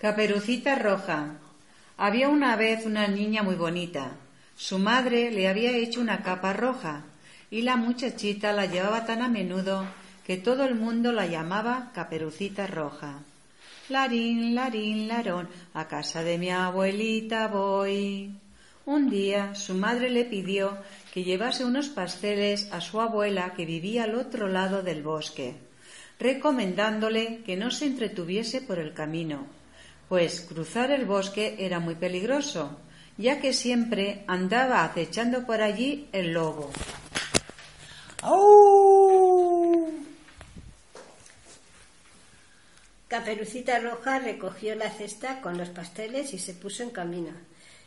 Caperucita Roja. Había una vez una niña muy bonita. Su madre le había hecho una capa roja y la muchachita la llevaba tan a menudo que todo el mundo la llamaba Caperucita Roja. Larín, larín, larón, a casa de mi abuelita voy. Un día su madre le pidió que llevase unos pasteles a su abuela que vivía al otro lado del bosque, recomendándole que no se entretuviese por el camino, pues cruzar el bosque era muy peligroso, ya que siempre andaba acechando por allí el lobo. Caperucita Roja recogió la cesta con los pasteles y se puso en camino.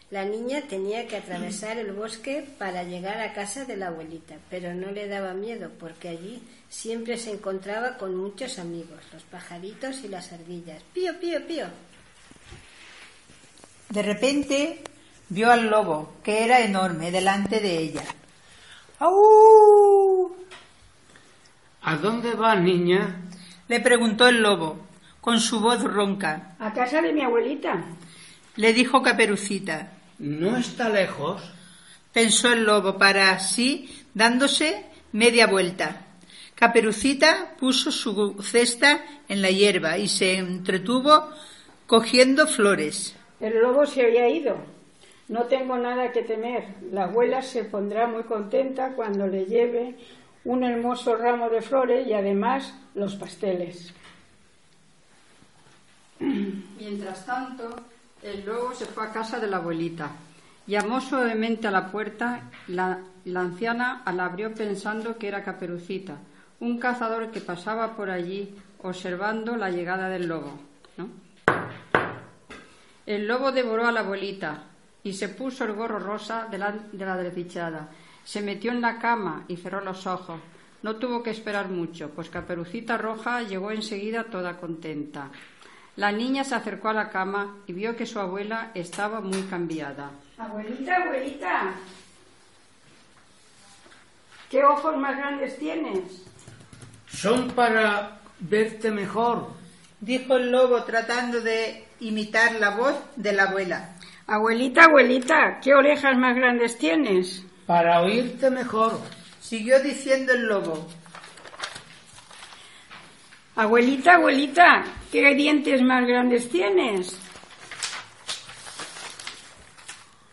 La niña tenía que atravesar el bosque para llegar a casa de la abuelita, pero no le daba miedo porque allí siempre se encontraba con muchos amigos, los pajaritos y las ardillas. Pío, pío, pío. De repente vio al lobo, que era enorme, delante de ella. ¡Au! ¿A dónde va, niña? Le preguntó el lobo con su voz ronca. A casa de mi abuelita. Le dijo Caperucita. ¿No está lejos? Pensó el lobo para así, dándose media vuelta. Caperucita puso su cesta en la hierba y se entretuvo cogiendo flores. El lobo se había ido. No tengo nada que temer. La abuela se pondrá muy contenta cuando le lleve un hermoso ramo de flores y además los pasteles. Mientras tanto, el lobo se fue a casa de la abuelita. Llamó suavemente a la puerta. La, la anciana la abrió pensando que era Caperucita, un cazador que pasaba por allí observando la llegada del lobo. El lobo devoró a la abuelita y se puso el gorro rosa de la, de la desdichada. Se metió en la cama y cerró los ojos. No tuvo que esperar mucho, pues Caperucita Roja llegó enseguida toda contenta. La niña se acercó a la cama y vio que su abuela estaba muy cambiada. Abuelita, abuelita, ¿qué ojos más grandes tienes? Son para verte mejor, dijo el lobo tratando de imitar la voz de la abuela. Abuelita, abuelita, ¿qué orejas más grandes tienes? Para oírte mejor, siguió diciendo el lobo. Abuelita, abuelita, ¿qué dientes más grandes tienes?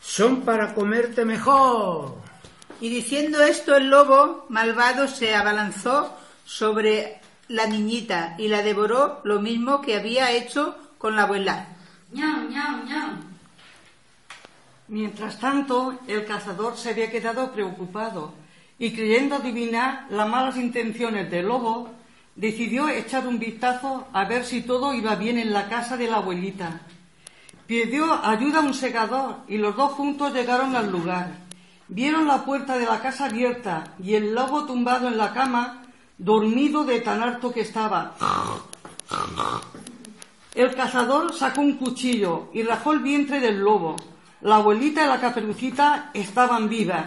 Son para comerte mejor. Y diciendo esto el lobo malvado se abalanzó sobre la niñita y la devoró lo mismo que había hecho con la abuela. Mientras tanto, el cazador se había quedado preocupado y creyendo adivinar las malas intenciones del lobo, decidió echar un vistazo a ver si todo iba bien en la casa de la abuelita. Pidió ayuda a un segador y los dos juntos llegaron al lugar. Vieron la puerta de la casa abierta y el lobo tumbado en la cama, dormido de tan harto que estaba. El cazador sacó un cuchillo y rajó el vientre del lobo. La abuelita y la caperucita estaban vivas.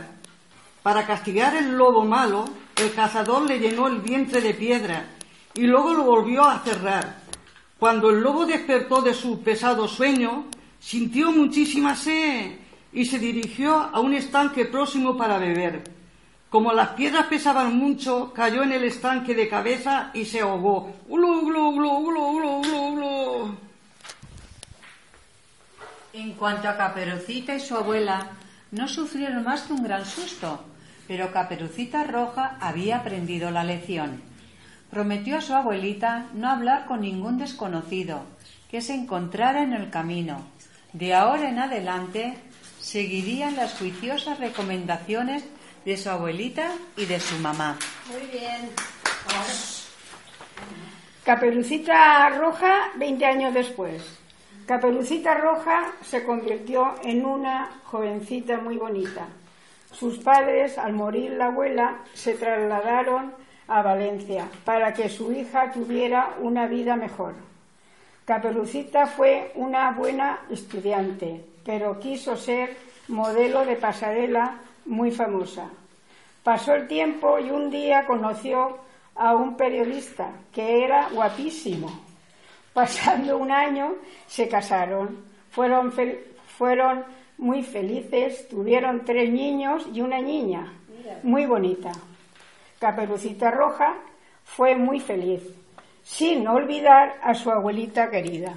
Para castigar el lobo malo, el cazador le llenó el vientre de piedra y luego lo volvió a cerrar. Cuando el lobo despertó de su pesado sueño, sintió muchísima sed y se dirigió a un estanque próximo para beber. Como las piedras pesaban mucho, cayó en el estanque de cabeza y se ahogó. ¡Glu, glu, glu, glu, glu, glu, glu! En cuanto a Caperucita y su abuela, no sufrieron más que un gran susto, pero Caperucita Roja había aprendido la lección. Prometió a su abuelita no hablar con ningún desconocido que se encontrara en el camino. De ahora en adelante seguirían las juiciosas recomendaciones de su abuelita y de su mamá. Muy bien. Caperucita Roja, 20 años después. Caperucita Roja se convirtió en una jovencita muy bonita. Sus padres, al morir la abuela, se trasladaron a Valencia para que su hija tuviera una vida mejor. Caperucita fue una buena estudiante, pero quiso ser modelo de pasarela muy famosa. Pasó el tiempo y un día conoció a un periodista que era guapísimo. Pasando un año, se casaron. Fueron, fel- fueron muy felices, tuvieron tres niños y una niña, muy bonita. Caperucita Roja fue muy feliz, sin olvidar a su abuelita querida.